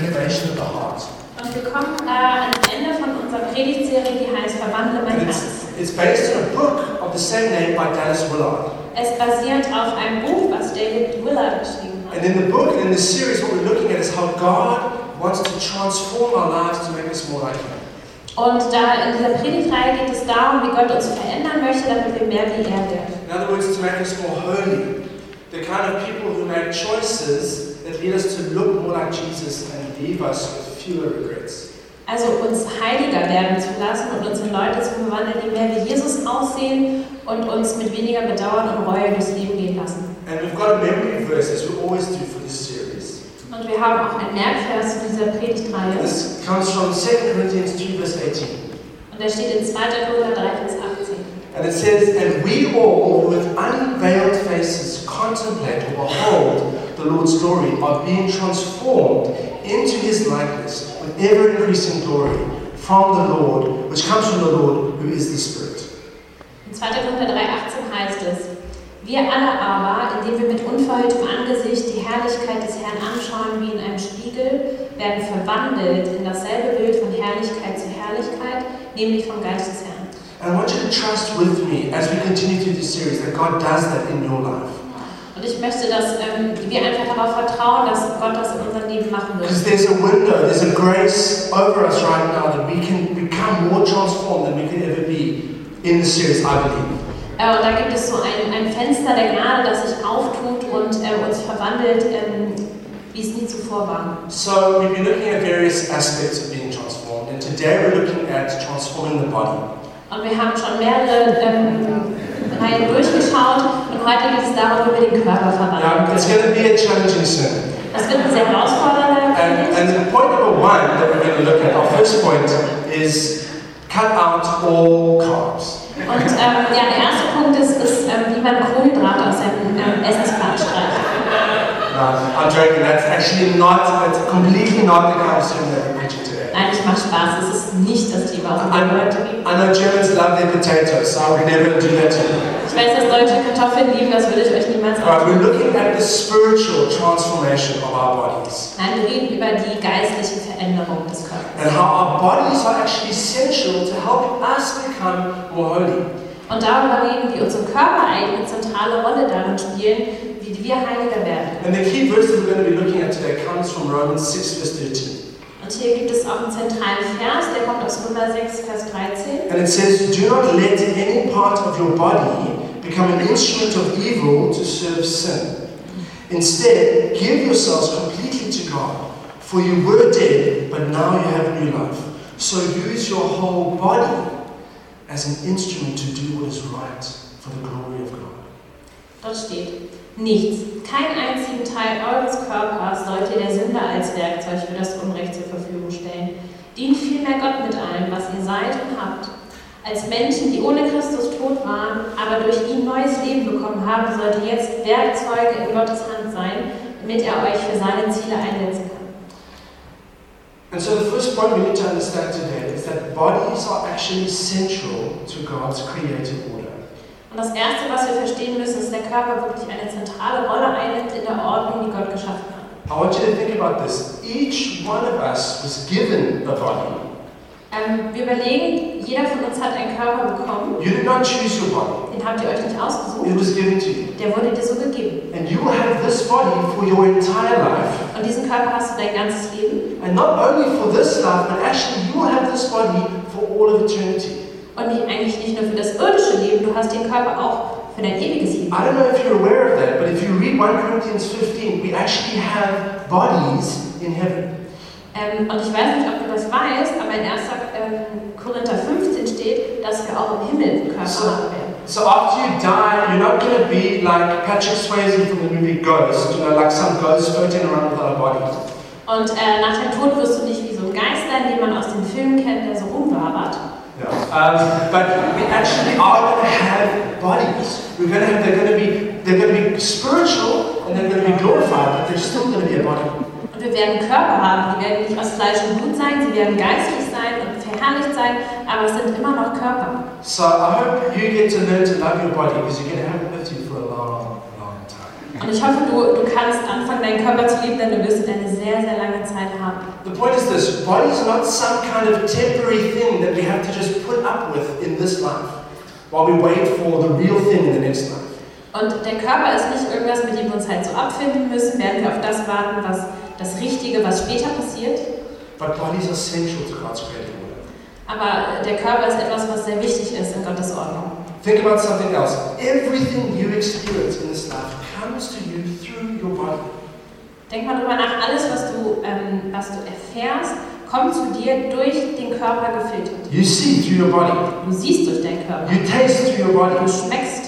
renovation of the heart. Und wir kommen äh, ans Ende von unserer Predigtserie, die heißt Verwandle mein And Herz. it's, it's based on a book of the same name by Dallas Willard. Es basiert auf einem Buch, was David Willard geschrieben hat. And in the book and in the series, what we're looking at is how God wants to transform our lives to make us more like Him. Und da in dieser Predigtreihe geht es darum, wie Gott uns verändern möchte, damit wir mehr wie er werden. In other words, to make us more holy. The kind of people who make choices that lead us to look more like Jesus and leave us with fewer regrets. Also uns heiliger werden zu lassen und uns in Leute zu verwandeln, die mehr wie Jesus aussehen und uns mit weniger Bedauern und Reue durchs Leben gehen lassen. And we've got a memory verse, as we always do for this series. Und wir haben auch einen Merkvers zu dieser Predigtreihe. This comes from 2 Corinthians 2, verse 18. Und der steht in 2. Korinther 3, Vers 18. And it says, And we all, with unveiled faces, contemplate or behold the Lord's glory, are being transformed into his likeness with ever increasing glory from the Lord, which comes from the Lord, who is the Spirit. In 2. Korinther 3, 18 heißt es, wir alle aber, indem wir mit unverhülltem Angesicht die Herrlichkeit des Herrn anschauen wie in einem Spiegel, werden verwandelt in dasselbe Bild von Herrlichkeit zu Herrlichkeit, nämlich vom Geist des Herrn. And I want you to trust with me as we continue through this series that God does that in your life. Und ich möchte, dass ähm, wir einfach darauf vertrauen, dass Gott das in unserem Leben machen wird. Because there's a window, there's a grace over us right now that we can become more transformed than we could ever be in the series, I believe. Äh, und da gibt es so ein, ein Fenster der Gnade, das sich auftut und äh, uns verwandelt, ähm, wie es nie zuvor war. So we've been looking at various aspects of being transformed, and today we're looking at transforming the body. Und wir haben schon mehrere ähm, Reihen durchgeschaut und heute geht es darum, wie wir den Körper verwandeln it's going to be a challenging sermon. Das wird ein sehr herausfordernder And, the point number one that we're going to look at, our first point, is cut out all carbs. Und ähm, ja, der erste Punkt ist, ist ähm, wie man Kohlenhydrate aus seinem ähm, Essensplan streicht. No, I'm joking, that's actually not, it's completely not the kind of sermon that we're preaching mache Spaß, es ist nicht das Thema, auf dem wir heute. I know Germans love their potatoes, so I would never do that. Ich weiß, dass Deutsche Kartoffeln lieben, das würde ich euch niemals Right, we're looking at the spiritual transformation of our bodies Nein, wir reden über die geistliche Veränderung des Körpers. and how our bodies are actually essential to help us become more holy. Und darüber reden, wie unsere Körper eine zentrale Rolle darin spielen, wie wir heiliger werden. And the key verse that we're going to be looking at today comes from Romans 6, verse 13. Und hier gibt es auch einen zentralen Vers, der kommt aus Römer 6, Vers 13. And it says, Do not let any part of your body become an instrument of evil to serve sin. Instead, give yourselves completely to God, for you were dead, but now you have new life. So use your whole body as an instrument to do what is right for the glory of God. Dort steht, nichts, keinen einzigen Teil eures Körpers sollt ihr der Sünde als Werkzeug für das Unrecht zur Verfügung stellen. Dient vielmehr Gott mit allem, was ihr seid und habt. Als Menschen, die ohne Christus tot waren, aber durch ihn neues Leben bekommen haben, sollt ihr jetzt Werkzeuge in Gottes Hand sein, damit er euch für seine Ziele einsetzen kann. And so the first point we need to understand today is that bodies are actually central to God's creative order. Und das Erste, was wir verstehen müssen, ist, dass der Körper wirklich eine zentrale Rolle einnimmt in der Ordnung, die Gott geschaffen hat. I want you to think about this. Each one of us was given a body. Ähm, wir überlegen, jeder von uns hat einen Körper bekommen, You did not choose your body. den habt ihr euch nicht ausgesucht, It was given to you. der wurde dir so gegeben. And you will have this body for your entire life. Und diesen Körper hast du dein ganzes Leben And not only for this life, but actually you will have this body for all of eternity. Und nicht, eigentlich nicht nur für das irdische Leben, du hast den Körper auch für dein ewiges Leben. I don't know if you're aware of that, but if you read 1 Corinthians 15, we actually have bodies in heaven. Ähm, und ich weiß nicht, ob du das weißt, aber in 1. Ähm, Korinther 15 steht, dass wir auch im Himmel Körper So- haben werden. So after you die, you're not going to be like Patrick Swayze from the movie Ghost, you know, like some ghost floating around without a body. Und äh, nach dem Tod wirst du nicht wie so ein Geist sein, den man aus dem Film kennt, der so rumwabert. Um, but we actually are going to have bodies. We're going to have. They're going to be. They're going to be spiritual and they're going to be glorified, but they're still going to be a body. Und wir werden Körper haben, die werden nicht aus Fleisch und Blut sein, sie werden geistlich sein und verherrlicht sein, aber es sind immer noch Körper. So I hope you get to learn to love your body because you're going to have Und ich hoffe, du, du kannst anfangen, deinen Körper zu lieben, denn du wirst ihn eine sehr, sehr lange Zeit haben. The point is this body is not some kind of temporary thing that we have to just put up with in this life while we wait for the real thing in the next life. Und der Körper ist nicht irgendwas, mit dem wir uns halt so abfinden müssen, während wir auf das warten, was das Richtige, was später passiert. But bodies are central to God's created order. Aber der Körper ist etwas, was sehr wichtig ist in Gottes Ordnung. Think about something else. Everything you experience in this life comes to you through your body. Denk mal drüber nach, alles, was du, ähm, was du erfährst, kommt zu dir durch den Körper gefiltert. You see through your body. Du siehst durch deinen Körper. You taste through your Du body. schmeckst,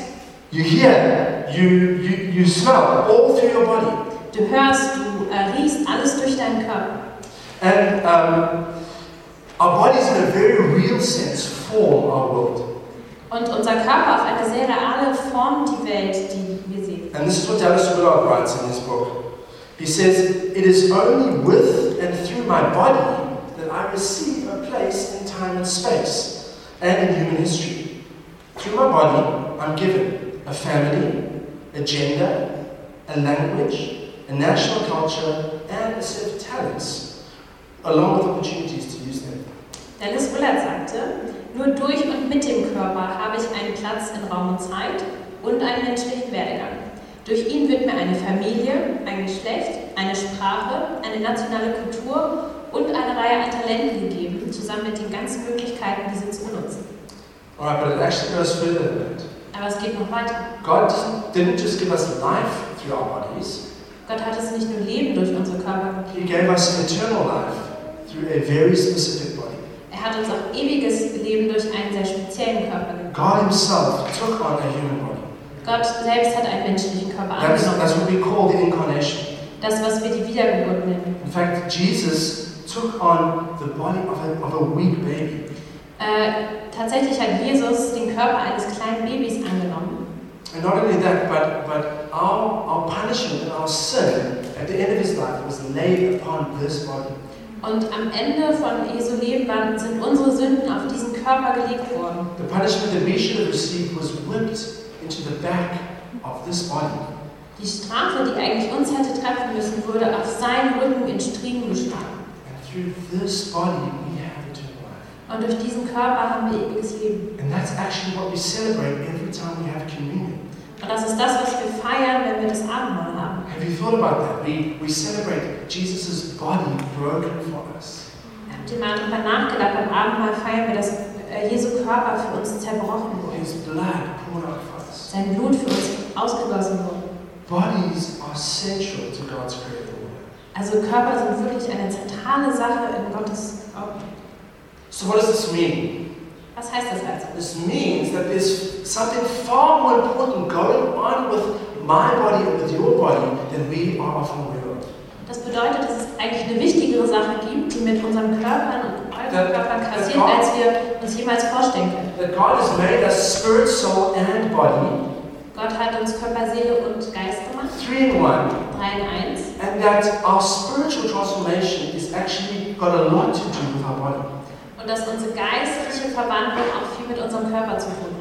You hear. You, you, you smell. All through your body. du hörst, du äh, riechst, alles durch deinen Körper. And um, our bodies, in a very real sense, form our world. Und unser Körper auf eine sehr reale Form die Welt, die wir sehen. And this is what Dallas Willard writes in his book. He says, It is only with and through my body that I receive a place in time and space and in human history. Through my body, I'm given a family, a gender, a language, a national culture, and a set of talents, along with opportunities to use them. Dennis Willard sagte, nur durch und mit dem Körper habe ich einen Platz in Raum und Zeit und einen menschlichen Werdegang. Durch ihn wird mir eine Familie, ein Geschlecht, eine Sprache, eine nationale Kultur und eine Reihe an Talenten gegeben, zusammen mit den ganzen Möglichkeiten, diese zu benutzen. Alright, but it actually goes further than that. Aber es geht noch weiter. God didn't- just give us life through our bodies, Gott hat es nicht nur Leben durch unsere Körper He gegeben, gave us eternal life through a very specific. Er hat uns auch ewiges Leben durch einen sehr speziellen Körper gegeben. God Himself took on a human body. Gott selbst hat einen menschlichen Körper That's, that's angenommen. what we call the incarnation. Das, was wir die Wiedergeburt nennen. In fact, Jesus took on the body of a, of a weak baby. Äh, tatsächlich hat Jesus den Körper eines kleinen Babys angenommen. And not only that, but, but our, our punishment and our sin at the end of His life was laid upon this body. Und am Ende von Jesu Leben waren, sind unsere Sünden auf diesen Körper gelegt worden. The punishment that we should have received was whipped into the back of this body. Die Strafe, die eigentlich uns hätte treffen müssen, wurde auf seinen Rücken in Striemen geschlagen. And through this body, we have eternal life. Und durch diesen Körper haben wir ewiges Leben. And that's actually what we celebrate every time we have communion. Und das ist das, was wir feiern, wenn wir das Abendmahl haben. You thought about that? We, we celebrate Jesus' body broken for us. Habt ihr mal darüber nachgedacht? Beim Abendmahl feiern wir, dass äh, Jesu Körper für uns zerbrochen wurde. His blood poured out for us. Sein Blut für uns ausgegossen wurde. Bodies are central to God's created order. Also Körper sind wirklich eine zentrale Sache in Gottes Augen. So what does this mean? Was heißt das also? This means that there's something far more important going on with my body and with your body than we are often aware of. Das bedeutet, dass es eigentlich eine wichtigere Sache gibt, die mit unseren Körpern und Körpern das passiert, als wir uns jemals vorstellen können. That God has made us spirit, soul, and body, Gott hat uns Körper, Seele und Geist gemacht, three in one, drei in eins. and that our spiritual transformation is actually got a lot to do with our body. Und dass unsere geistliche Verwandlung auch viel mit unserem Körper zu tun hat.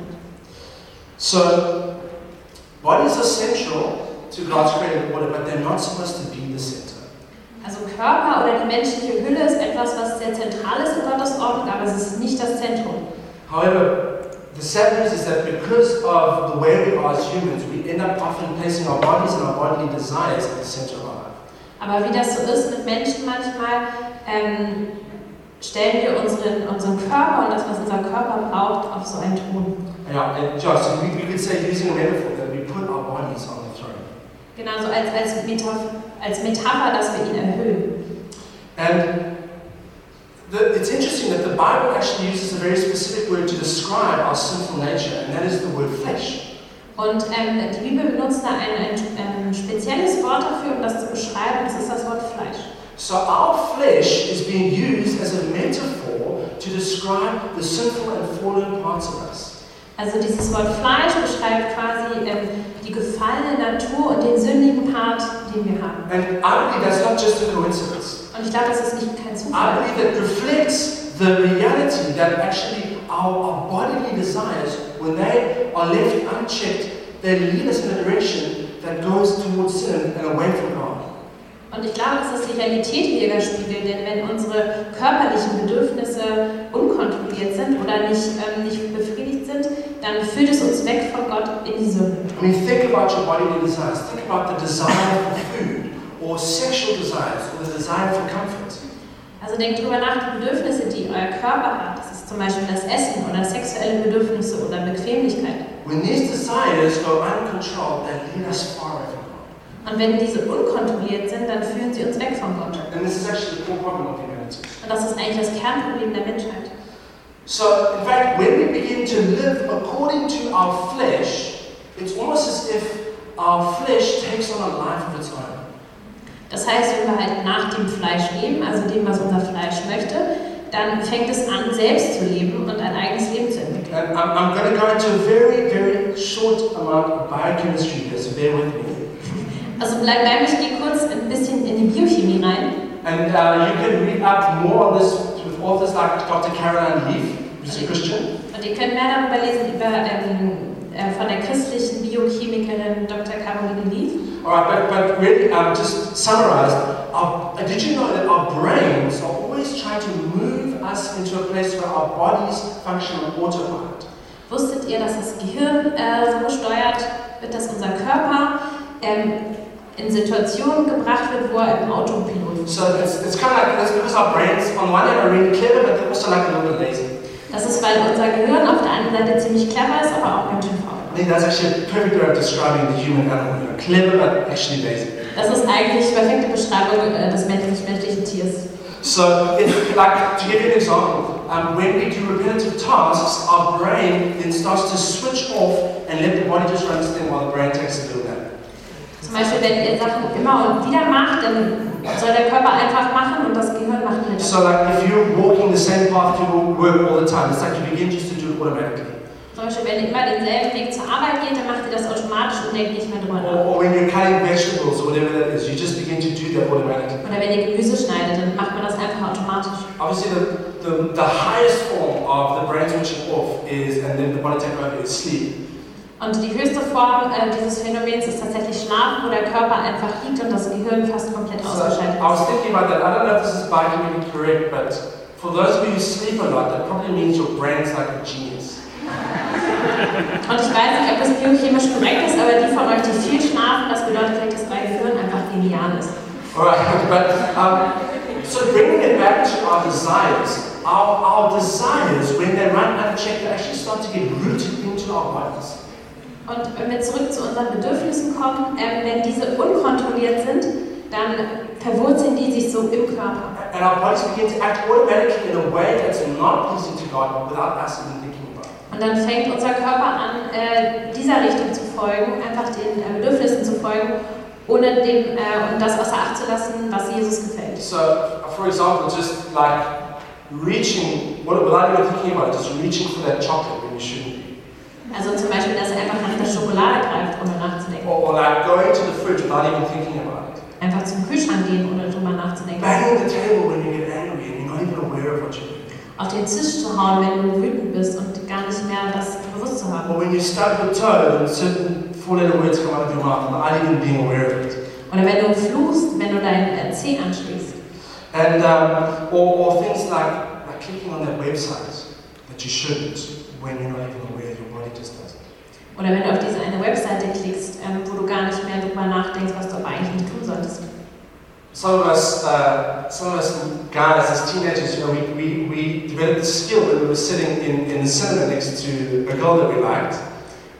So, bodies are central to God's created order, but they're not supposed to be the center. Also Körper oder die menschliche Hülle ist etwas, was sehr zentral ist in Gottes Ordnung, aber es ist nicht das Zentrum. However, the sad news is that because of the way we are as humans, we end up often placing our bodies and our bodily desires at the center of our life. Aber wie das so ist mit Menschen manchmal, ähm, stellen wir unseren, unseren Körper und das, was unser Körper braucht, auf so einen Thron. Yeah, and Josh, we, we could say, using a metaphor, that we put our bodies on the throne. Genauso als, als, Metapher, als Metapher, dass wir ihn erhöhen. And the, it's interesting that the Bible actually uses a very specific word to describe our sinful nature, and that is the word flesh. Und ähm, die Bibel benutzt da ein, ein, ein spezielles Wort dafür, um das zu beschreiben. Das ist das Wort Fleisch. So our flesh is being used as a metaphor to describe the sinful and fallen parts of us. Also dieses Wort Fleisch beschreibt quasi ähm, die gefallene Natur und den sündigen Part, den wir haben. And I believe that's not just a coincidence. Und ich glaube, das ist nicht kein I Zufall. believe that reflects the reality that actually our, our bodily desires, when they are left unchecked, they lead us in a direction that goes towards sin and away from God. Und ich glaube, dass das die Realität widerspiegelt, denn wenn unsere körperlichen Bedürfnisse unkontrolliert sind oder nicht, ähm, nicht befriedigt sind, dann führt es uns weg von Gott in die Sünde. I mean, think about your bodily desires. Think about the desire for food, or sexual desires, or the desire for comfort. Also denkt drüber nach, die Bedürfnisse, die euer Körper hat. Das ist zum Beispiel das Essen oder sexuelle Bedürfnisse oder Bequemlichkeit. When these desires go uncontrolled, they lead us far away from God. Und wenn diese unkontrolliert sind, dann führen sie uns weg von Gott. And this is actually the core problem of humanity. Und das ist eigentlich das Kernproblem der Menschheit. So, in fact, when we begin to live according to our flesh, it's almost as if our flesh takes on a life of its own. Das heißt, wenn wir halt nach dem Fleisch leben, also dem, was unser Fleisch möchte, dann fängt es an, selbst zu leben und ein eigenes Leben zu entwickeln. And I'm, I'm going to go into a very, very short amount of biochemistry so bear with me. Also bleib bei mir, ich gehe kurz ein bisschen in die Biochemie rein. And uh, you can read up more on this with authors like Dr. Caroline Leaf, who's a Christian. Und ihr könnt mehr darüber lesen über, ähm, äh, von der christlichen Biochemikerin Dr. Caroline Leaf. All right, but, but really, um, just summarized, our, did you know that our brains are always trying to move us into a place where our bodies function on autopilot? Wusstet ihr, dass das Gehirn äh, so steuert wird, dass unser Körper ähm, in Situationen gebracht wird, wo er im Autopilot ist? So it's, it's kind of like, because our brains, on one hand, are really clever, but they're also like a little bit lazy. Das ist, weil unser Gehirn auf der einen Seite ziemlich clever ist, aber auch ganz schön faul. I think that's actually a perfect way of describing the human animal. You know, clever, but actually lazy. Das ist eigentlich perfekte Beschreibung äh, des menschlichen, menschlichen Tiers. So, if, like, to give you an example, um, when we do repetitive tasks, our brain then starts to switch off and let the body just run its thing while the brain takes a little nap. Zum Beispiel, wenn ihr Sachen immer und wieder macht, dann soll der Körper einfach machen und das Gehirn macht mit. So, like, if you're walking the same path to work all the time, it's like you begin just to do it automatically. Zum Beispiel, wenn ihr immer denselben Weg zur Arbeit geht, dann macht ihr das automatisch und denkt nicht mehr drüber nach. Or, or when you're cutting vegetables or whatever that is, you just begin to do that automatically. Oder wenn ihr Gemüse schneidet, dann macht man das einfach automatisch. Obviously, the, the, the highest form of the brain switching off is, and then the body taking over, is sleep. Und die höchste Form äh, dieses Phänomens ist tatsächlich Schlafen, wo der Körper einfach liegt und das Gehirn fast komplett So ausgeschaltet I was ist. thinking about that. I don't know if this is biochemically correct, but for those of you who sleep a lot, that probably means your brain's like a genius. Und ich weiß nicht, ob das biochemisch korrekt ist, aber die von euch, die viel schlafen, das bedeutet vielleicht, dass euer Gehirn einfach genial ist. Alright, but um, so bringing it back to our desires, our, our desires, when they run unchecked, they actually start to get rooted into our bodies. Und wenn wir zurück zu unseren Bedürfnissen kommen, ähm, wenn diese unkontrolliert sind, dann verwurzeln die sich so im Körper. And our bodies begin to act automatically in a way that's not pleasing to God without us even thinking about it. Und dann fängt unser Körper an, äh, dieser Richtung zu folgen, einfach den äh, Bedürfnissen zu folgen, ohne dem, äh, und das außer Acht zu lassen, was Jesus gefällt. So, for example, just like reaching, without even thinking about it, just reaching for that chocolate when you shouldn't. Also zum Beispiel, dass er einfach nach der Schokolade greift, ohne nachzudenken. Or, or like going to the fridge without even thinking about it. Einfach zum Kühlschrank gehen, ohne drüber nachzudenken. Banging the table when you get angry and you're not even aware of what you're doing. Auf den Tisch zu hauen, wenn du wütend bist und gar nicht mehr das bewusst zu haben. Or when you stub your toe and certain four-letter words come out of your mouth without even being aware of it. Oder wenn du fluchst, wenn du deinen äh, Zeh anschließt. And um, or, or things like, like clicking on that website that you shouldn't when you're not even aware your body just does it. Oder wenn du auf diese eine Webseite klickst, ähm, wo du gar nicht mehr drüber nachdenkst, was du aber eigentlich nicht tun solltest. Some of us, uh, some of us guys as teenagers, you know, we, we, we developed the skill when we were sitting in, in the cinema next to a girl that we liked.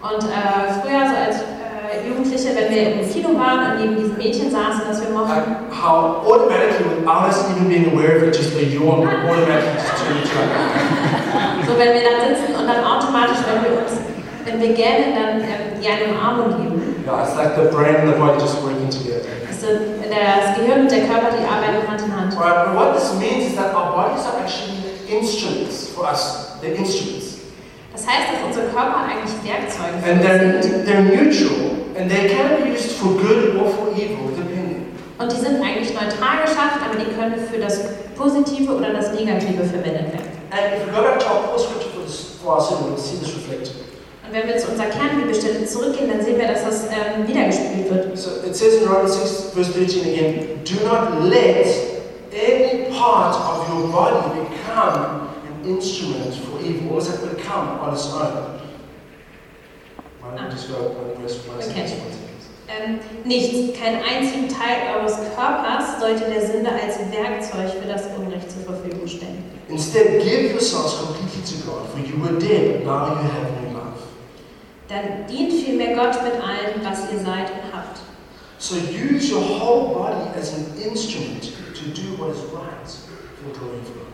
Und äh, früher, so als äh, Jugendliche, wenn wir im Kino waren und neben diesem Mädchen saßen, das wir mochten, Like how automatically, without us even being aware of it, just a yawn automatically just turned into like, so wenn wir dann sitzen und dann automatisch, wenn wir uns, wenn wir gähnen, dann ähm, ja eine Umarmung geben. yeah, it's like the brain and the body just working together. Das, ist, äh, das Gehirn und der Körper, die arbeiten Hand in Hand. Alright, but what this means is that our bodies are actually instruments for us. They're instruments. Das heißt, dass unsere Körper eigentlich Werkzeuge And they're, sind. they're neutral, and they can be used for good or for evil, depending. Und die sind eigentlich neutral geschaffen, aber die können für das Positive oder das Negative verwendet werden. And if we go back to our core scripture for, this, for our sin, we'll see this reflected. Und wenn wir zu unserer Kernbibelstelle zurückgehen, dann sehen wir, dass das ähm, wiedergespielt wird. So it says in Romans 6, verse 13 again, do not let any part of your body become an instrument for evil. Almost like become on its own. Why don't we just go one verse, one Okay. Ähm, nichts, keinen einzigen Teil eures Körpers sollte der Sünde als Werkzeug für das Unrecht zur Verfügung stellen. Instead, give yourselves completely to God, for you were dead, but now you have new. Dann dient vielmehr Gott mit allem, was ihr seid und habt. So use your whole body as an instrument to do what is right for glory of God.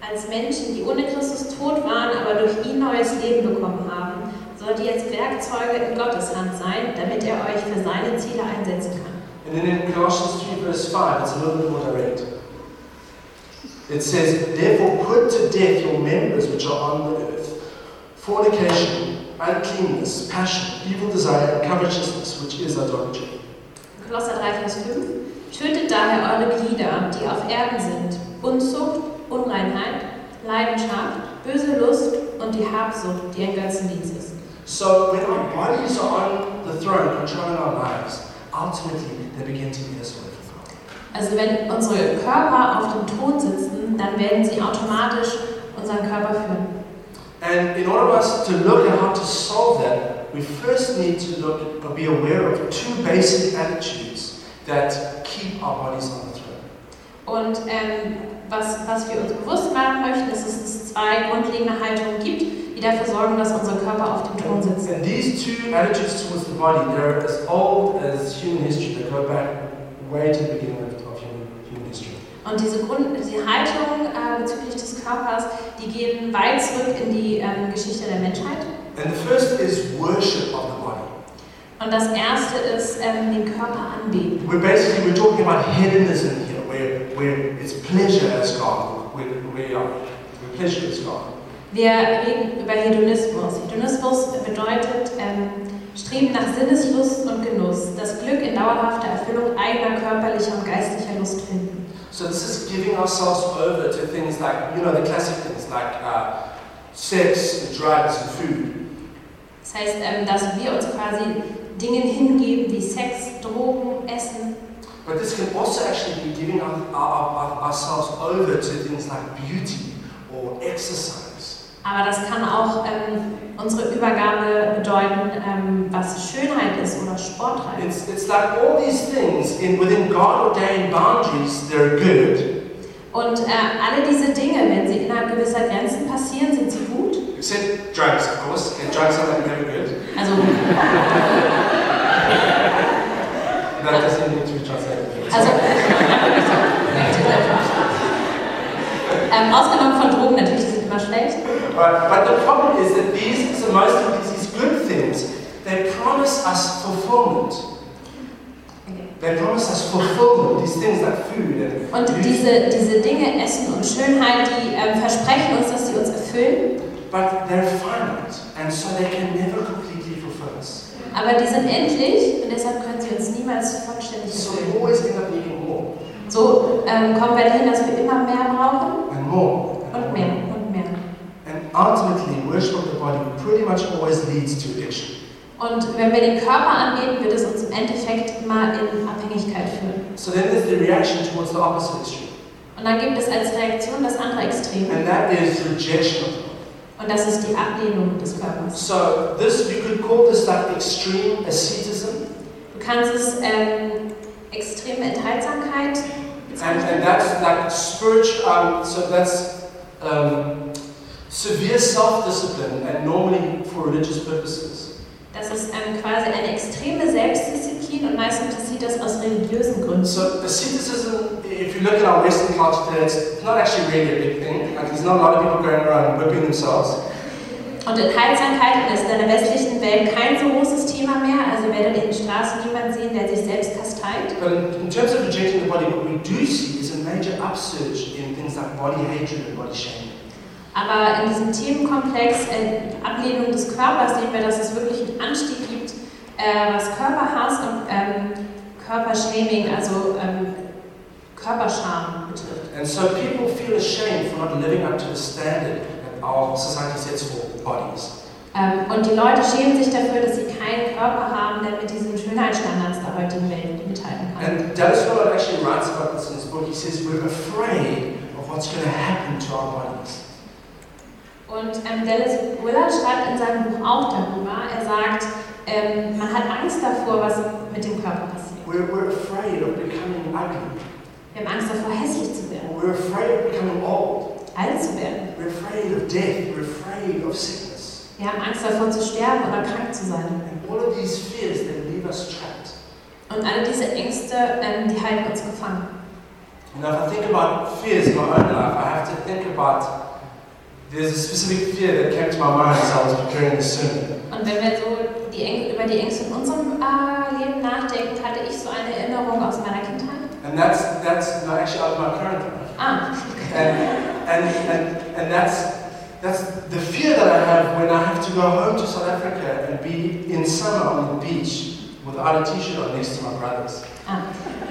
Als Menschen, die ohne Christus tot waren, aber durch ihn neues Leben bekommen haben, sollt ihr jetzt Werkzeuge in Gottes Hand sein, damit er euch für seine Ziele einsetzen kann. And then in Colossians 3, verse 5, it's a little bit more direct. It says, Therefore put to death your members which are on the earth fornication, uncleanness, passion, evil desire, and covetousness, which is idolatry. Kolosser 3, Vers 5. Tötet daher eure Glieder, die auf Erden sind, Unzucht, Unreinheit, Leidenschaft, böse Lust und die Habsucht, die ein Götzendienst ist. So when our bodies are on the throne controlling our lives, ultimately they begin to away from God. Also wenn unsere Körper auf dem Thron sitzen, dann werden sie automatisch unseren Körper führen. And in order for us to look at how to solve that, we first need to look or be aware of two basic attitudes that keep our bodies on the throne. Und ähm, was, was wir uns bewusst machen möchten, ist, dass es zwei grundlegende Haltungen gibt, die dafür sorgen, dass unsere Körper auf dem Thron sitzen. And these two attitudes towards the body, they're as old as human history. They go back way to the beginning of, Und diese, Grund, diese Haltung äh, bezüglich des Körpers, die gehen weit zurück in die ähm, Geschichte der Menschheit. And the first is worship of the body. Und das erste ist ähm, den Körper anbeten. We're basically we're talking about hedonism here, where, where it's pleasure as God, where, where, where pleasure is God. Wir reden über Hedonismus. Hedonismus bedeutet ähm, Streben nach Sinneslust und Genuss, das Glück in dauerhafter Erfüllung eigener körperlicher und geistlicher Lust finden. So this is giving ourselves over to things like, you know, the classic things like uh, sex, drugs, and food. Das heißt, ähm, dass wir uns quasi Dingen hingeben wie Sex, Drogen, Essen. But this can also actually be giving our, our, our, ourselves over to things like beauty or exercise. Aber das kann auch ähm, unsere Übergabe bedeuten, ähm, was Schönheit ist oder Sportreiz. It's, it's like all these things in, within God ordained boundaries, they're good, Und äh, alle diese Dinge, wenn sie innerhalb gewisser Grenzen passieren, sind sie gut. except drugs, of course. And drugs are like never good. Also That doesn't need to be translated. Also, ähm, ausgenommen von Drogen natürlich, immer schlecht. But, but the problem is that these, so most of these, good things, they promise us fulfillment. They promise us fulfillment, these things like food and Und diese, diese Dinge, Essen und Schönheit, die ähm, versprechen uns, dass sie uns erfüllen, But they're finite, and so they can never completely fulfill us. aber die sind endlich und deshalb können sie uns niemals vollständig So erfüllen. always end up needing more So ähm, kommen wir dahin, dass wir immer mehr brauchen and more und mehr ultimately, worship of the body pretty much always leads to addiction. Und wenn wir den Körper anbeten, wird es uns im Endeffekt immer in Abhängigkeit führen. So then there's the reaction towards the opposite extreme, Und dann gibt es als Reaktion das andere Extrem. and that is rejection. Und das ist die Ablehnung des Körpers. So this you could call this like extreme asceticism, Du kannst es ähm, extreme Enthaltsamkeit and, bezeichnen. and that's like spiritual. Um, so that's um, severe self-discipline, and normally for religious purposes. Das ist ähm, quasi eine extreme Selbstdisziplin und meistens passiert das aus religiösen Gründen. So asceticism, if you look at our Western culture today, it's not actually really a big thing. Like there's not a lot of people going around whipping themselves. Und Enthaltsamkeit ist in der westlichen Welt kein so großes Thema mehr. Also ihr werdet in den Straßen niemanden sehen, der sich selbst kasteilt. But in, in terms of rejecting the body, what we do see is a major upsurge in things like body hatred and body shaming. Aber in diesem Themenkomplex äh, Ablehnung des Körpers sehen wir, dass es wirklich einen Anstieg gibt, äh, was Körperhass und ähm, Körpershaming, also ähm, Körperscham betrifft. And so people feel ashamed for not living up to the standard that our society sets for bodies. Ähm, und die Leute schämen sich dafür, dass sie keinen Körper haben, der mit diesen Schönheitsstandards der heutigen Welt mithalten kann. And Dallas Willard actually writes about this in his book. He says, We're afraid of what's going to happen to our bodies. Und ähm, Dallas Willard schreibt in seinem Buch auch darüber. Er sagt, ähm, man hat Angst davor, was mit dem Körper passiert. We're, we're afraid of becoming ugly. Wir haben Angst davor, hässlich zu werden, we're afraid of becoming old. alt zu werden. We're afraid of death. We're afraid of sickness. Wir haben Angst davor zu sterben oder krank zu sein. And all of these fears, they leave us trapped. Und alle diese Ängste, ähm, die halten uns gefangen. Now, if I think about fears in my own life, I have to think about there's a specific fear that came to my mind as I was preparing this sermon. Und wenn wir so die Äng über die Ängste in unserem äh, Leben nachdenken, hatte ich so eine Erinnerung aus meiner Kindheit. And that's, that's no, actually out of my current life. Ah, And, and, and, and that's, that's the fear that I have when I have to go home to South Africa and be in summer on the beach without a t-shirt next to my brothers. ah.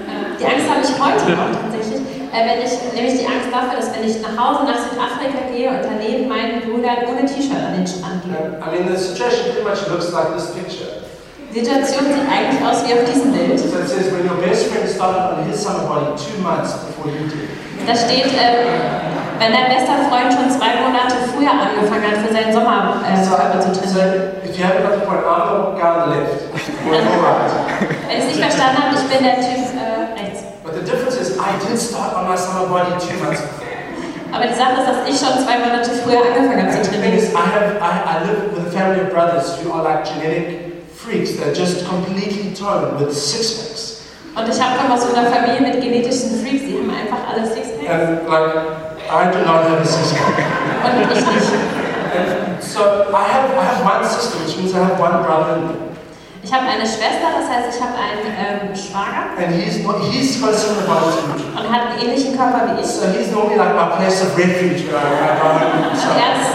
Äh, die Angst habe ich heute noch tatsächlich. Äh, wenn ich, nämlich die Angst dafür, dass wenn ich nach Hause nach Südafrika gehe und daneben meinen Brüdern ohne T-Shirt an den Strand gehe. And, I mean, the situation pretty much looks like this picture. Die Situation sieht eigentlich aus wie auf diesem Bild. So it says, when your best friend started on his summer body two months before you did. Da steht, äh, wenn dein bester Freund schon zwei Monate früher angefangen hat, für seinen Sommer äh, So, zu so trainieren. if you haven't got the point, I'm left. Wenn ich es nicht verstanden habe, ich bin der Typ äh, rechts. But the difference is, I did start on my summer body two months before. Aber die Sache ist, dass ich schon zwei Monate früher angefangen habe zu trainieren. is, I have I, I live with a family of brothers who are like genetic freaks. They're just completely toned with six packs. Und ich habe komme aus so einer Familie mit genetischen Freaks, die haben einfach alle Sixpacks And like, I do not have a six pack. und ich nicht. And so I have I have one sister, which means I have one brother, and Ich habe eine Schwester, das heißt, ich habe einen ähm, Schwager he's not, he's got a similar to me. und hat einen ähnlichen Körper wie ich. So he's normally like my place of refuge when I, when I go home. Und So, er ist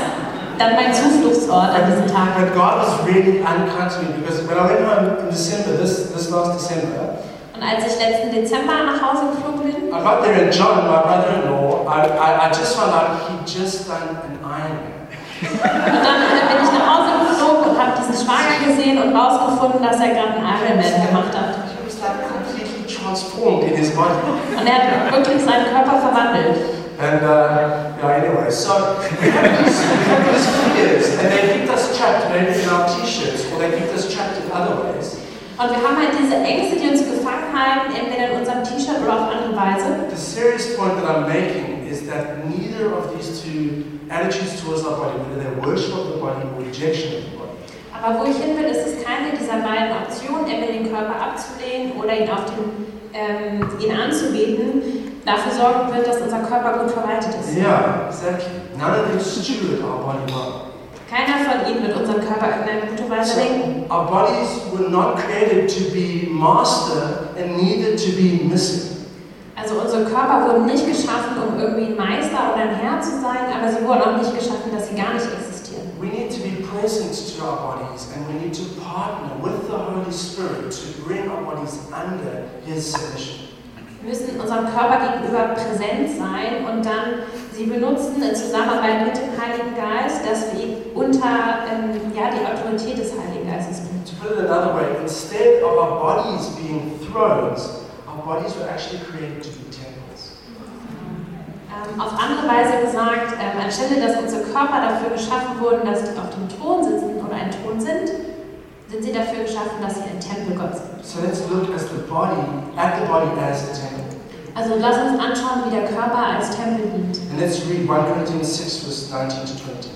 dann mein Zufluchtsort an diesen Tagen. but God was really unkind to me because when I went home in December, this this last December, Und als ich letzten Dezember nach Hause geflogen bin, I got there and John, my brother-in-law, I, I, I just found out he'd just done an Ironman. und dann äh, bin ich nach Hause geflogen und habe diesen Schwager gesehen und rausgefunden, dass er gerade einen Ironman gemacht hat. He was like completely transformed in his body. Und er hat wirklich seinen Körper verwandelt. And uh, yeah, anyway, so we have these, fears, and they keep us trapped maybe in our t-shirts, or they keep us trapped in other ways. Und wir haben halt diese Ängste, die uns gefangen halten, entweder in unserem T-Shirt oder auf andere Weise. The serious point that I'm making is that neither of these two attitudes towards our body, whether they're worship of the body or rejection of the body, Aber wo ich hin will, ist es keine dieser beiden Optionen, entweder den Körper abzulehnen oder ihn, auf den, ähm, ihn anzubeten, dafür sorgen wird, dass unser Körper gut verwaltet ist. Yeah, exactly. None of them steward our body well. Keiner von ihnen wird unseren Körper in eine gute Weise lenken. So our bodies were not created to be master and neither to be missing. Also unsere Körper wurden nicht geschaffen, um irgendwie ein Meister oder ein Herr zu sein, aber sie wurden auch nicht geschaffen, dass sie gar nicht existieren. We need to be present to our bodies and we need to partner with the Holy Spirit to bring our bodies under His submission. Wir müssen unserem Körper gegenüber präsent sein und dann sie benutzen in Zusammenarbeit mit dem Heiligen Geist, dass wir unter ähm, ja, die Autorität des Heiligen Geistes bringen. To put it another way, instead of our bodies being thrones, our bodies were actually created to be temples. Ähm, auf andere Weise gesagt, ähm, anstelle dass unsere Körper dafür geschaffen wurden, dass sie auf dem Thron sitzen oder ein Thron sind, sind sie dafür geschaffen, dass sie ein Tempel Gottes sind. So let's look as the body, at the body as a temple. Also lass uns anschauen, wie der Körper als Tempel dient. And let's read 1 Corinthians 6, verse 19 to 20.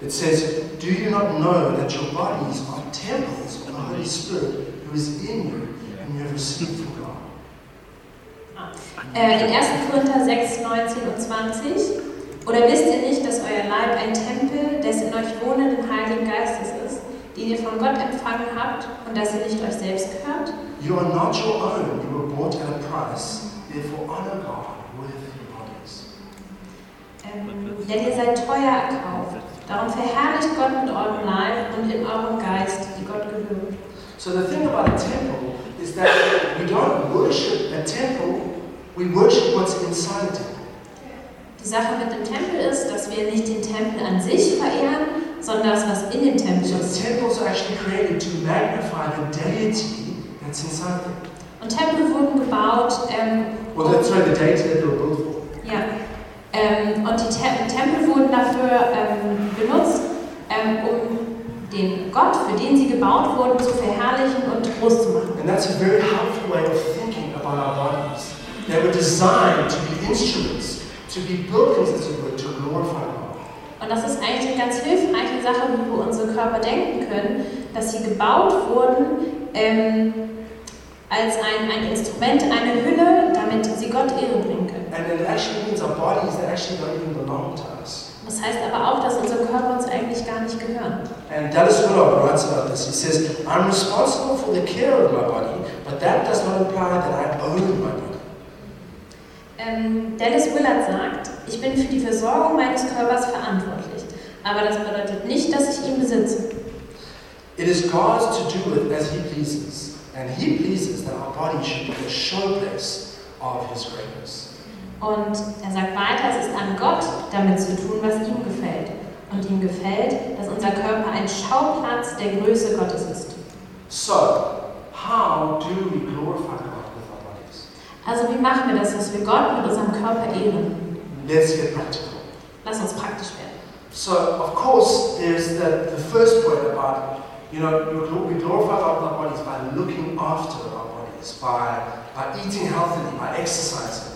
It says, Do you not know that your bodies are temples of the Holy Spirit who is in you and you have received from God? Äh, in 1. Korinther 6, 19 und 20. Oder wisst ihr nicht, dass euer Leib ein Tempel des in euch wohnenden Heiligen Geistes ist, ihr von Gott empfangen habt und dass ihr nicht euch selbst gehört? You are not your own, you were bought at a price. Therefore, honor God with your bodies. Ähm, denn ihr seid teuer erkauft. Darum verherrlicht Gott mit eurem Leib und in eurem Geist, die Gott gehören. So, the thing about a temple is that we don't worship a temple, we worship what's inside a temple. Die Sache mit dem Tempel ist, dass wir nicht den Tempel an sich verehren, sondern das, was in dem Tempel So ist. temples are actually created to magnify the deity that's inside them. Und Tempel wurden gebaut, ähm, Well, that's right, the deity that they were built for. ja, ähm, und die Te Tempel wurden dafür ähm, benutzt, ähm, um den Gott, für den sie gebaut wurden, zu verherrlichen und groß zu machen. And that's a very helpful way of thinking about our bodies. They were designed to be instruments, to be built, as it were, to glorify. Und das ist eigentlich eine ganz hilfreiche Sache, wie wir unsere Körper denken können, dass sie gebaut wurden ähm, als ein, ein Instrument, eine Hülle, damit sie Gott Ehre bringen können. Our. Das heißt aber auch, dass unsere Körper uns eigentlich gar nicht gehören. And Dallas Willard writes about this. He says, I'm responsible for the care of my body, but that does not imply that I own my body. Ähm, Dallas Willard sagt, ich bin für die Versorgung meines Körpers verantwortlich, aber das bedeutet nicht, dass ich ihn besitze. It is God's to do with as He pleases, and He pleases that our body should be a showplace of His greatness. Und er sagt weiter, es ist an Gott, damit zu tun, was ihm gefällt. Und ihm gefällt, dass unser Körper ein Schauplatz der Größe Gottes ist. So, how do we glorify God with our bodies? Also wie machen wir das, dass wir Gott mit unserem Körper ehren? Let's get practical. Lass uns praktisch werden. So, of course, there's the, the first point about, you know, we glo- we glorify our bodies by looking after our bodies, by, by eating healthily, by exercising.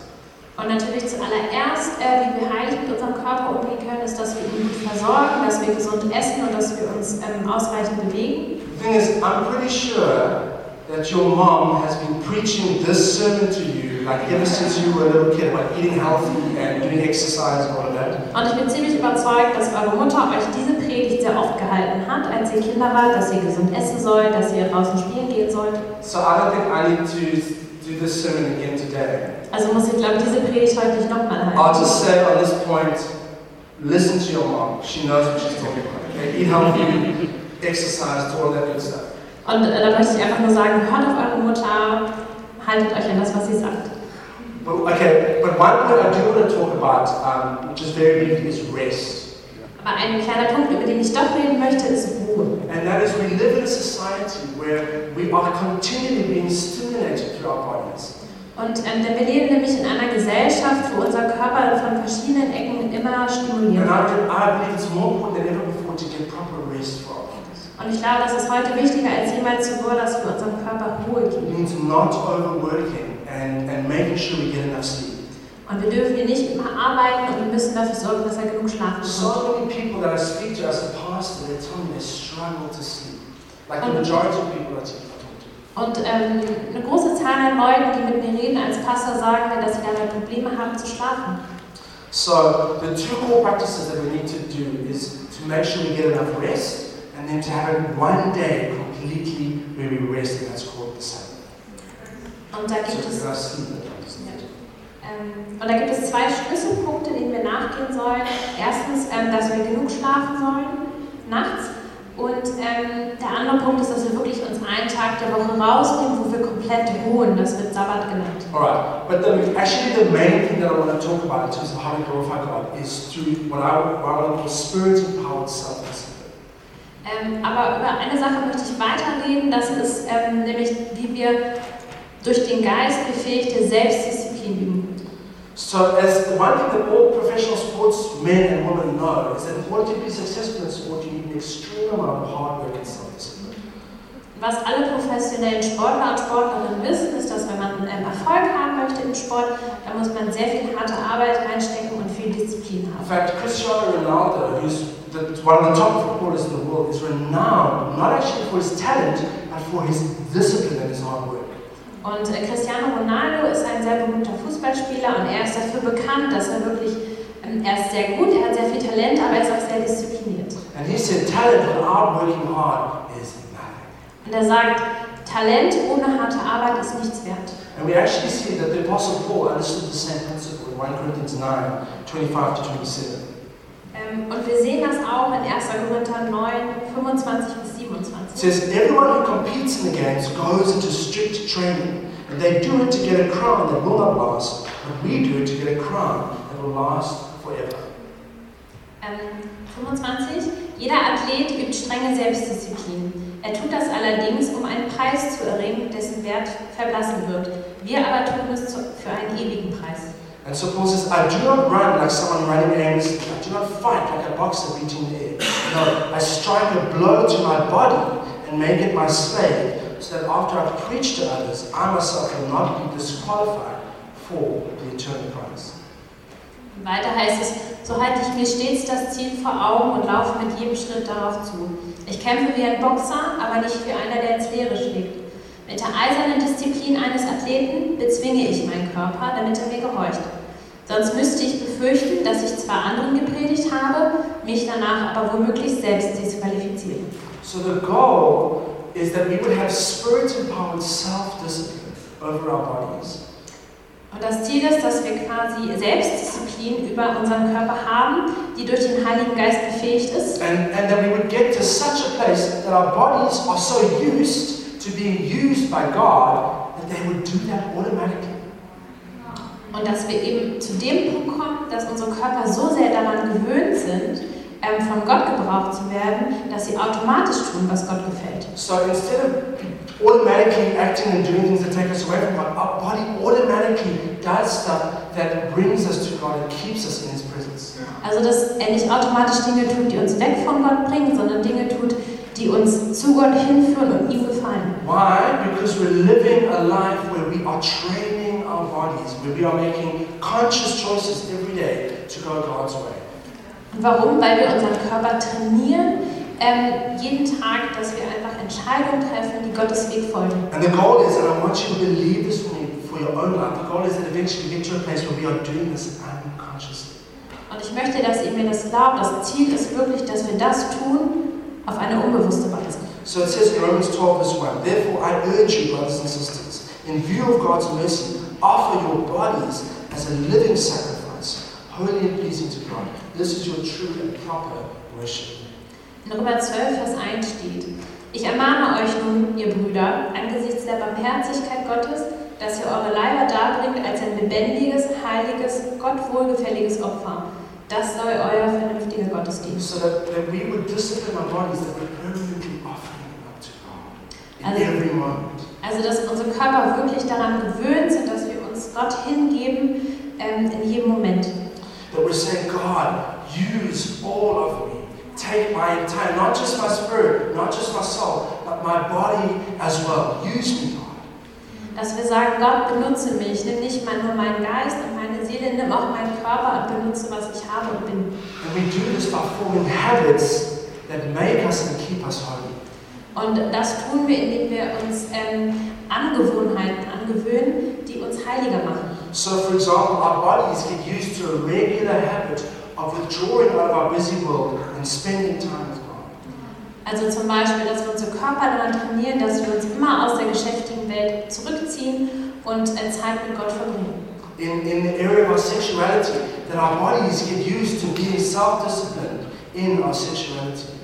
Und natürlich zuallererst, äh, wie wir heilig mit unserem Körper umgehen können, ist, dass wir ihn gut versorgen, dass wir gesund essen und dass wir uns ähm, ausreichend bewegen. The thing is, I'm pretty sure that your mom has been preaching this sermon to you, like ever since you were a little kid, about eating healthy and doing exercise and all of that. Und ich bin ziemlich überzeugt, dass eure Mutter euch diese Predigt sehr oft gehalten hat, als ihr Kinder wart, dass ihr gesund essen sollt, dass ihr draußen spielen gehen sollt. So I don't think I need to do this sermon again today. Also muss ich, glaube diese Predigt heute nicht nochmal I'll halten. just say on this point, listen to your mom. She knows what she's talking about. Okay? Eat healthy, exercise, do all that good stuff. Und äh, da möchte ich einfach nur sagen, hört auf eure Mutter, haltet euch an das, was sie sagt. Okay, but one point I do want to talk about, um, just very briefly, is rest. Aber ein kleiner Punkt, über den ich doch reden möchte, ist Ruhe. And that is we live in a society where we are continually being stimulated through our bodies. Und ähm, denn wir leben nämlich in einer Gesellschaft, wo unser Körper von verschiedenen Ecken immer And stimuliert I, wird. I believe it's more important than ever before to get proper rest for our bodies. Und ich glaube, das ist heute wichtiger als jemals zuvor, dass wir unserem Körper Ruhe geben. means not overworking and, and making sure we get enough sleep. Und wir dürfen hier nicht immer arbeiten und wir müssen dafür sorgen, dass er genug Schlaf bekommt. So many people that I speak to as a pastor, they tell me they struggle to sleep. Like the majority of people I to. Und ähm, eine große Zahl an Leuten, die mit mir reden als Pastor, sagen mir, dass sie dabei Probleme haben zu schlafen. So the two core practices that we need to do is to make sure we get enough rest and then to have one day completely where we rest and that's called the Sabbath. Und da gibt So es. Ähm, und da gibt es zwei Schlüsselpunkte, denen wir nachgehen sollen. Erstens, ähm, dass wir genug schlafen sollen nachts. Und ähm, der andere Punkt ist, dass wir wirklich uns einen Tag der Woche rausnehmen, wo wir komplett ruhen. Das wird Sabbat genannt. Alright, but the, actually the main thing that I want to talk about in terms of how we glorify God is through what I, what I want to call spirit-empowered self-discipline. Ähm, aber über eine Sache möchte ich weiterreden. Das ist ähm, nämlich, wie wir durch den Geist befähigte Selbstdisziplin üben. So as one thing that all professional sportsmen and women know is that in order to be successful in sport, you need an extreme amount of hard work and self-discipline. Was alle professionellen Sportler und Sportlerinnen wissen, ist, dass wenn man ähm, Erfolg haben möchte im Sport, dann muss man sehr viel harte Arbeit reinstecken und viel Disziplin In haben. fact, Cristiano Ronaldo, who's the, one of the top footballers in the world, is renowned not actually for his talent, but for his discipline and his hard work. Und äh, Cristiano Ronaldo ist ein sehr berühmter Fußballspieler und er ist dafür bekannt, dass er wirklich, ähm, er ist sehr gut, er hat sehr viel Talent, aber er ist auch sehr diszipliniert. And he said, talent without working hard is nothing. Und er sagt, Talent ohne harte Arbeit ist nichts wert. And we actually see that the Apostle Paul understood the same principle in 1 Corinthians 9, 25 to 27. Ähm, und wir sehen das auch in 1. Korinther 9, 25 bis 27. It says, Everyone who competes in the games goes into strict training, and they do it to get a crown that will not last, but we do it to get a crown that will last forever. Ähm, 25. Jeder Athlet übt strenge Selbstdisziplin. Er tut das allerdings, um einen Preis zu erringen, dessen Wert verblassen wird. Wir aber tun es für einen ewigen Preis. And so Paul says, I do not run like someone running aimlessly. Do not fight like a boxer beating the air. No, I strike a blow to my body and make it my slave, so that after I've preached to others, I myself will not be disqualified for the eternal prize. Weiter heißt es, so halte ich mir stets das Ziel vor Augen und laufe mit jedem Schritt darauf zu. Ich kämpfe wie ein Boxer, aber nicht wie einer, der ins Leere schlägt. Mit der eisernen Disziplin eines Athleten bezwinge ich meinen Körper, damit er mir gehorcht. Sonst müsste ich befürchten, dass ich zwar anderen gepredigt habe, mich danach aber womöglich selbst disqualifiziere. So the goal is that we would have spirit-empowered self-discipline over our bodies. Und das Ziel ist, dass wir quasi Selbstdisziplin über unseren Körper haben, die durch den Heiligen Geist befähigt ist. And, and that we would get to such a place that our bodies are so used to being used by God that they would do that automatically. Und dass wir eben zu dem Punkt kommen, dass unsere Körper so sehr daran gewöhnt sind, ähm, von Gott gebraucht zu werden, dass sie automatisch tun, was Gott gefällt. So instead of automatically acting and doing things that take us away from God, our body automatically does stuff that brings us to God and keeps us in His presence. Also dass er nicht automatisch Dinge tut, die uns weg von Gott bringen, sondern Dinge tut, die uns zu Gott hinführen und ihm gefallen. Why? Because we're living a life where we are training our bodies, where we are making conscious choices every day to go God's way. Und warum? Weil wir unseren Körper trainieren, ähm, jeden Tag, dass wir einfach Entscheidungen treffen, die Gottes Weg folgen. And the goal is, and I want you to believe this for me for your own life, the goal is that eventually we get to a place where we are doing this unconsciously. Und ich möchte, dass ihr mir das glaubt. Das Ziel ist wirklich, dass wir das tun auf eine unbewusste Weise. So it says in Romans 12, verse 1 Therefore, I urge you, brothers and sisters, in view of God's mercy, offer your bodies as a living sacrifice, holy and pleasing to God. This is your true and proper worship. In Römer 12, Vers 1 steht, ich ermahne euch nun, ihr Brüder, angesichts der Barmherzigkeit Gottes, dass ihr eure Leiber darbringt als ein lebendiges, heiliges, Gott wohlgefälliges Opfer. Das soll euer vernünftiger Gottesdienst. So that, that we would discipline our bodies, that we're permanently offering them up to God in Also- every moment. Also, dass unsere Körper wirklich daran gewöhnt sind, dass wir uns Gott hingeben ähm, in jedem Moment. That we're saying, God, use all of me. Take my entire, not just my spirit, not just my soul, but my body as well. Use me, God. Dass wir sagen, Gott, benutze mich, nimm nicht mal nur meinen Geist und meine Seele, nimm auch meinen Körper und benutze, was ich habe und bin. And we do this by forming habits that make us and keep us holy. Und das tun wir, indem wir uns ähm, Angewohnheiten angewöhnen, die uns heiliger machen. So, for example, our bodies get used to a regular habit of withdrawing out of our busy world and spending time with God. Also zum Beispiel, dass wir unsere Körper daran trainieren, dass wir uns immer aus der geschäftigen Welt zurückziehen und äh, Zeit mit Gott verbringen. In, in the area of our sexuality, that our bodies get used to being self disciplined in our sexuality.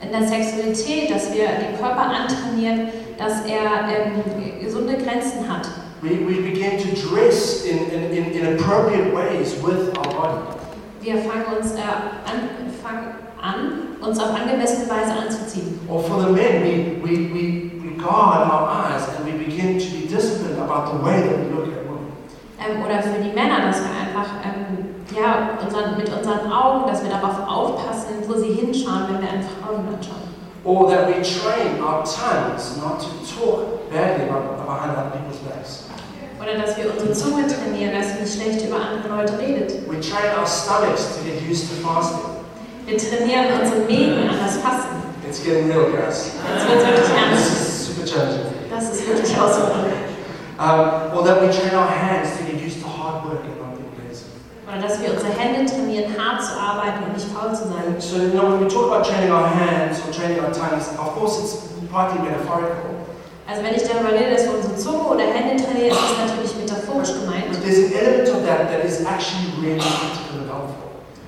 In der Sexualität, dass wir den Körper antrainieren, dass er ähm, gesunde Grenzen hat. We, we begin to dress in, in, in, in appropriate ways with our body. Wir fangen uns äh, an, fangen an, uns auf angemessene Weise anzuziehen. Or for the men, we, we, we, we guard our eyes and we begin to be disciplined about the way that we look at women. Ähm, oder für die Männer, dass wir einfach ähm, ja, unseren, mit unseren Augen, dass wir darauf aufpassen, wo sie hinschauen, wenn wir einfach Frauen anschauen. Or that we train our tongues not to talk badly about, behind other people's backs. Oder dass wir unsere Zunge trainieren, dass sie nicht schlecht über andere Leute redet. We train our stomachs to get used to fasting. Wir trainieren unsere Mägen an das Fasten. It's getting real, guys. Jetzt wird wirklich This ernst. is super challenging. Das ist wirklich Herausforderung. Um, or that we train our hands to get used to hard work and not being lazy. Oder dass wir unsere Hände trainieren, hart zu faul zu sein. So, you know, when we talk about training our hands or training our tongues, of course it's partly metaphorical. Also wenn ich darüber rede, dass wir unsere Zunge oder Hände trainieren, ist das natürlich metaphorisch gemeint. But there's an element of that that is actually really practical and helpful.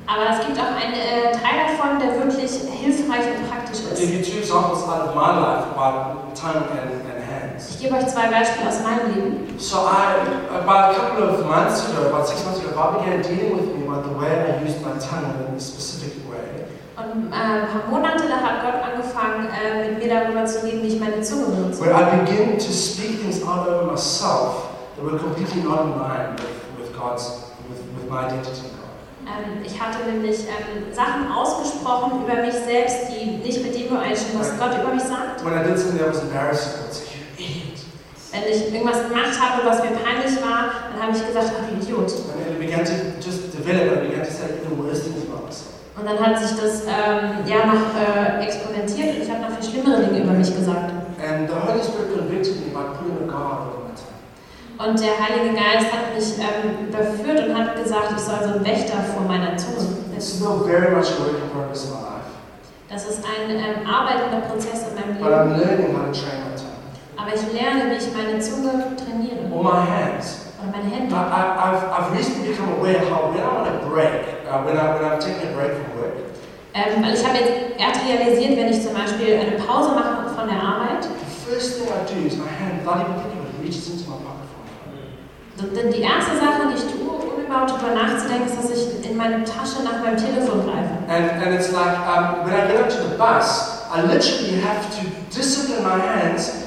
Aber es gibt auch einen äh, Teil davon, der wirklich hilfreich und praktisch ist. give you two examples out of my life about tongue and, and. Ich gebe euch zwei Beispiele aus meinem Leben. So I, about a couple of months ago, about six months ago, God began dealing with me about the way I used my tongue in a specific way. Und äh, ein paar Monate, da hat Gott angefangen, äh, mit mir darüber zu reden, wie ich meine Zunge benutze. Where I begin to speak things out over myself that were completely not in line with, with God's, with, with my identity. Ähm, ich hatte nämlich ähm, Sachen ausgesprochen über mich selbst, die nicht mit dem übereinstimmen, was Gott über mich sagt. When I did something that was embarrassing, I would say, you idiot. Wenn ich irgendwas gemacht habe, was mir peinlich war, dann habe ich gesagt, ach, Idiot. Und dann hat sich das ähm, ja noch äh, exponentiert und ich habe noch viel schlimmere Dinge über mich gesagt. Tongue. Und der Heilige Geist hat mich ähm, überführt und hat gesagt, ich soll so ein Wächter vor meiner Zunge Das ist ein ähm, arbeitender Prozess in meinem Leben. Aber ich lerne, wie ich meine Zunge trainiere. Or my hands. Oder meine Hände. I, I've, I've recently become aware how when I want to break, uh, when, I, when I'm taking a break from work, Ähm, weil ich habe jetzt erst realisiert, wenn ich zum Beispiel eine Pause mache von der Arbeit, the first thing I do is my hand, without even thinking of it, reaches into my pocket phone. dann die erste Sache, die ich tue, ohne überhaupt darüber nachzudenken, ist, dass ich in meine Tasche nach meinem Telefon greife. And, and it's like um, when I get up to the bus, I literally have to discipline my hands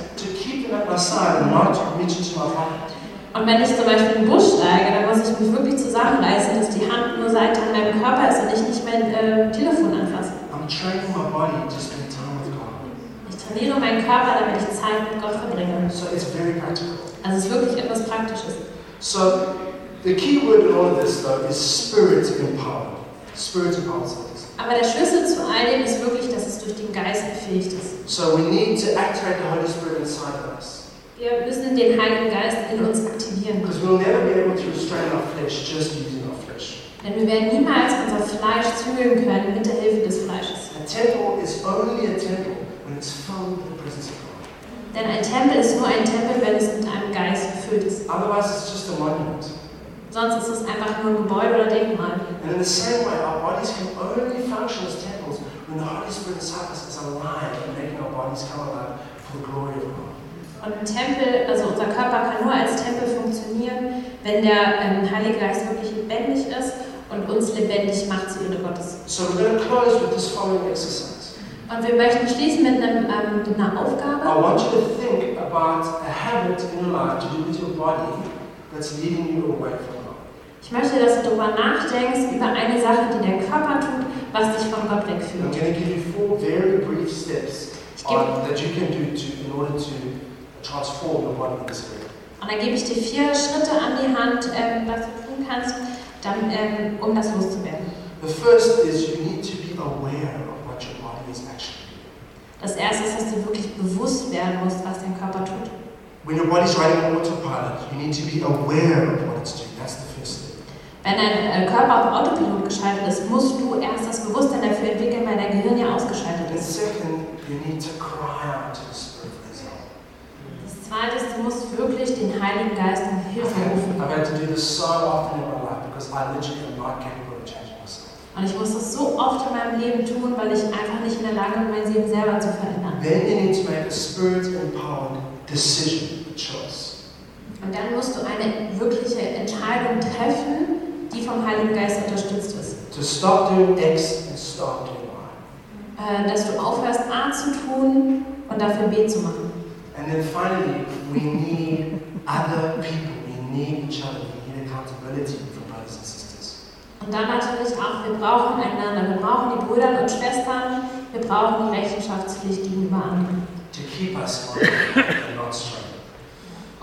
Und wenn ich zum Beispiel in den Bus steige, dann muss ich mich wirklich zusammenreißen, dass die Hand nur seitlich an meinem Körper ist und ich nicht mein äh, Telefon anfasse. I'm training my body to spend time with God. Ich trainiere meinen Körper, damit ich Zeit mit Gott verbringe. So. Also es ist wirklich etwas Praktisches. So the key word in all of this, though, is spirit empowered. Spirit empowers us. Aber der Schlüssel all dem ist wirklich, dass es durch den Geist befähigt ist. So we need to activate the Holy Spirit inside of us. Wir müssen den Heiligen Geist in uns aktivieren. Because we'll never be able to restrain our flesh just using our flesh. Denn wir werden niemals unser Fleisch zügeln können mit der Hilfe des Fleisches. A temple is only a temple when it's filled with the presence of God. Denn ein Tempel ist nur ein Tempel, wenn es mit einem Geist gefüllt ist. Otherwise, it's just a monument. Sonst ist es einfach nur ein Gebäude oder Denkmal. And in the same way, our bodies can only function as temples when the Holy Spirit inside us is alive and making our bodies come alive for the glory of God. Und ein Tempel, also unser Körper kann nur als Tempel funktionieren, wenn der ähm, Heilige Geist wirklich lebendig ist und uns lebendig macht zu Ehre Gottes. So we're going to close with this following exercise. Und wir möchten schließen mit, einem, ähm, mit einer I Aufgabe. want you to think about a habit in your life to do with your body that's leading you away from God. Ich möchte, dass du darüber nachdenkst, über eine Sache, die der Körper tut, was dich von Gott I'm wegführt. going to give you four very brief steps Ich gebe on, that you can do to, in order to transform your body in the spirit. Und dann gebe ich dir vier Schritte an die Hand, ähm, was du tun kannst, dann, ähm, um das loszuwerden. The first is you need to be aware of what your body is actually doing. Das erste ist, dass du wirklich bewusst werden musst, was dein Körper tut. When your body's running on autopilot, you need to be aware of what it's doing. That's the first step. Wenn dein äh, Körper auf Autopilot geschaltet ist, musst du erst das Bewusstsein dafür entwickeln, weil dein Gehirn ja ausgeschaltet ist. second, you need to cry out to the Spirit for his help. Das zweite ist, du musst wirklich den Heiligen Geist um Hilfe rufen. I've had to do this so often in my life because I literally am not capable of changing myself. Und ich muss das so oft in meinem Leben tun, weil ich einfach nicht in der Lage bin, mein Leben selber zu verändern. Then you need to make a spirit-empowered decision, a choice. Und dann musst du eine wirkliche Entscheidung treffen, die vom Heiligen Geist unterstützt ist. To stop doing X and start doing Y. Äh, dass du aufhörst, A zu tun und dafür B zu machen. And then finally, we need other people. We need each other. We need accountability from brothers and sisters. Und dann natürlich auch, wir brauchen einander, wir brauchen die Brüder und Schwestern, wir brauchen die Rechenschaftspflicht gegenüber anderen. To keep us on and not struggling.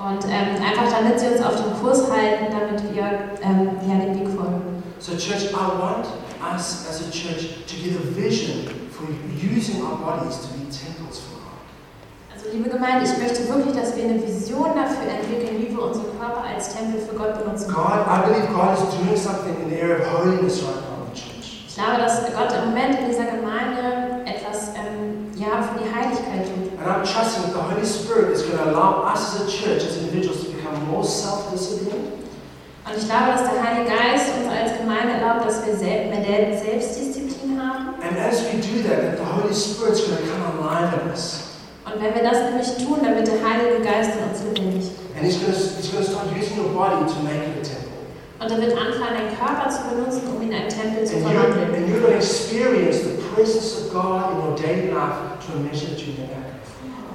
Und ähm, einfach damit sie uns auf den Kurs halten, damit wir ähm, ja, dem Weg folgen. So, church, I want us as a church to get a vision for using our bodies to be temples for God. Also liebe Gemeinde, ich möchte wirklich, dass wir eine Vision dafür entwickeln, wie wir unsere Körper als Tempel für Gott benutzen God, können. I believe God is doing something in the area of holiness right now in the church. Ich glaube, dass Gott im Moment in dieser Gemeinde etwas ähm, ja, für die Heiligkeit tut. And I'm trusting that the Holy Spirit is going to allow us as a church, as individuals, to become more self disciplined, Und ich glaube, dass der Heilige Geist uns als Gemeinde erlaubt, dass wir sel mehr Selbstdisziplin haben. and as we do that, that the Holy Spirit's going to come alive in us. Und wenn wir das nämlich tun, dann wird der Heilige Geist in uns lebendig. And He's going to, he's going to start using your body to make it a temple. Und er wird anfangen, deinen Körper zu benutzen, um ihn in einen Tempel zu verwandeln. and you're going to experience the presence of God in your daily life to a measure that you never had.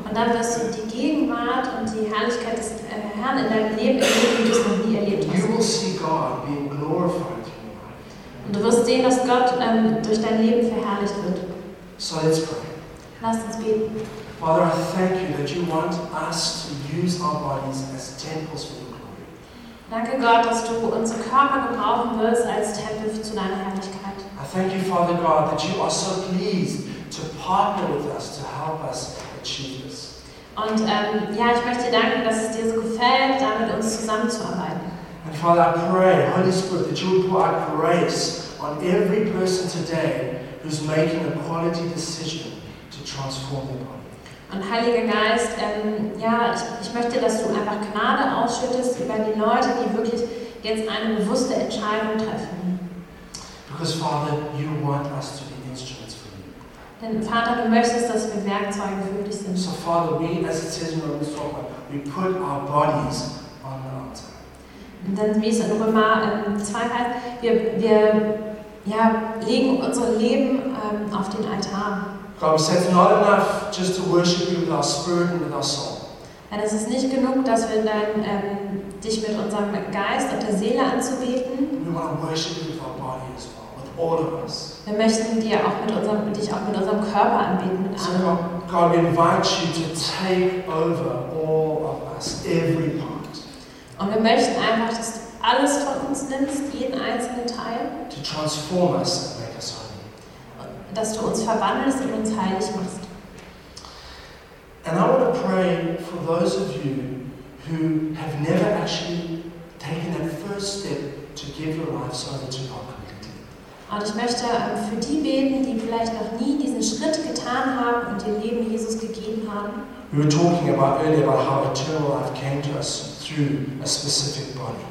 Und dann wirst du die Gegenwart und die Herrlichkeit des äh, Herrn in deinem Leben erleben, wie du es noch nie erlebt You hast. will see God being glorified in your life. Und du wirst sehen, dass Gott ähm, durch dein Leben verherrlicht wird. So let's pray. Lasst uns beten. Father, I thank you that you want us to use our bodies as temples for your glory. Danke Gott, dass du unsere Körper gebrauchen wirst als Tempel zu deiner Herrlichkeit. I thank you, Father God, that you are so pleased to partner with us to help us achieve. Und ähm, ja, ich möchte dir danken, dass es dir so gefällt, da mit uns zusammenzuarbeiten. And Father, I pray, Holy Spirit, that you will pour out grace on every person today who's making a quality decision to transform their body. Und Heiliger Geist, ähm, ja, ich, ich möchte, dass du einfach Gnade ausschüttest über die Leute, die wirklich jetzt eine bewusste Entscheidung treffen. Because, Father, you want us to be. Denn Vater, du möchtest, dass wir Werkzeuge für dich sind. So, Father, we, as it says in Romans 12, we put our bodies on the altar. Und dann, wie es in Römer ähm, 2 heißt, wir, wir ja, legen unser Leben ähm, auf den Altar. God, it's not enough just to worship you with our spirit and with our soul. Denn es ist nicht genug, dass wir dann ähm, dich mit unserem Geist und der Seele anzubeten. We want to worship you with our body as well, with all of us. Wir möchten dir auch mit unserem, dich auch mit unserem Körper anbeten, mit So, allem. God, God, we invite you to take over all of us, every part, Und wir möchten einfach, dass du alles von uns nimmst, jeden einzelnen Teil, to transform us and make us holy. dass du uns verwandelst und uns heilig machst. And I want to pray for those of you who have never actually taken that first step to give your lives over to God. Und ich möchte ähm, für die beten, die vielleicht noch nie diesen Schritt getan haben und ihr Leben Jesus gegeben haben. We were talking about earlier about how eternal life came to us through a specific body.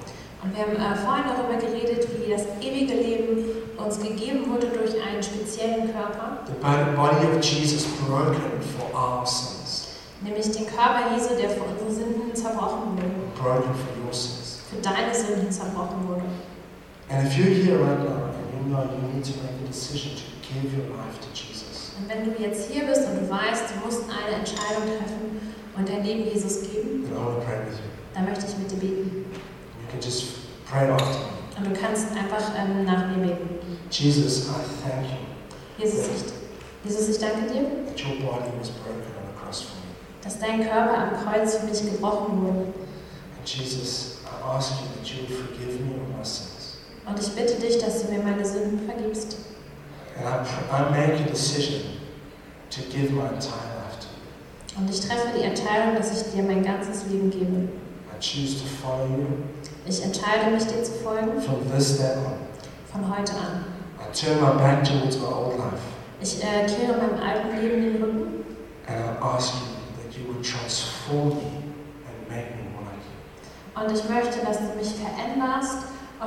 Und wir haben äh, vorhin darüber geredet, wie das ewige Leben uns gegeben wurde durch einen speziellen Körper, The bo- body of Jesus broken for our sins, nämlich den Körper Jesu, der für unsere Sünden zerbrochen wurde, broken for your sins. für deine Sünden zerbrochen wurde. And if you're here right now and you need to make a decision to give your life to Jesus, Und wenn du jetzt hier bist und du weißt, du musst eine Entscheidung treffen und dein Leben Jesus geben, then I want to pray with you. dann möchte ich mit dir beten. You can just pray after me. Und du kannst einfach ähm, nach mir beten. Jesus, I thank you Jesus ich, Jesus, ich danke dir, that your body was broken on the cross for me. dass dein Körper am Kreuz für mich gebrochen wurde. And Jesus, I ask you that you would forgive me of my sins. Und ich bitte dich, dass du mir meine Sünden vergibst. And I, pr- I make a decision to give my entire life to you. Und ich treffe die Entscheidung, dass ich dir mein ganzes Leben gebe. I choose to follow you Ich entscheide mich, dir zu folgen from this day on. von heute an. I turn my back towards my old life Ich äh, kehre meinem alten Leben den Rücken and I ask you that you would transform me and make me more like you. und ich möchte, dass du mich veränderst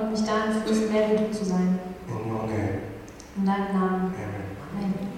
und mich dahin führst, mehr wie du zu sein. In your name, In deinem Namen. amen. Amen.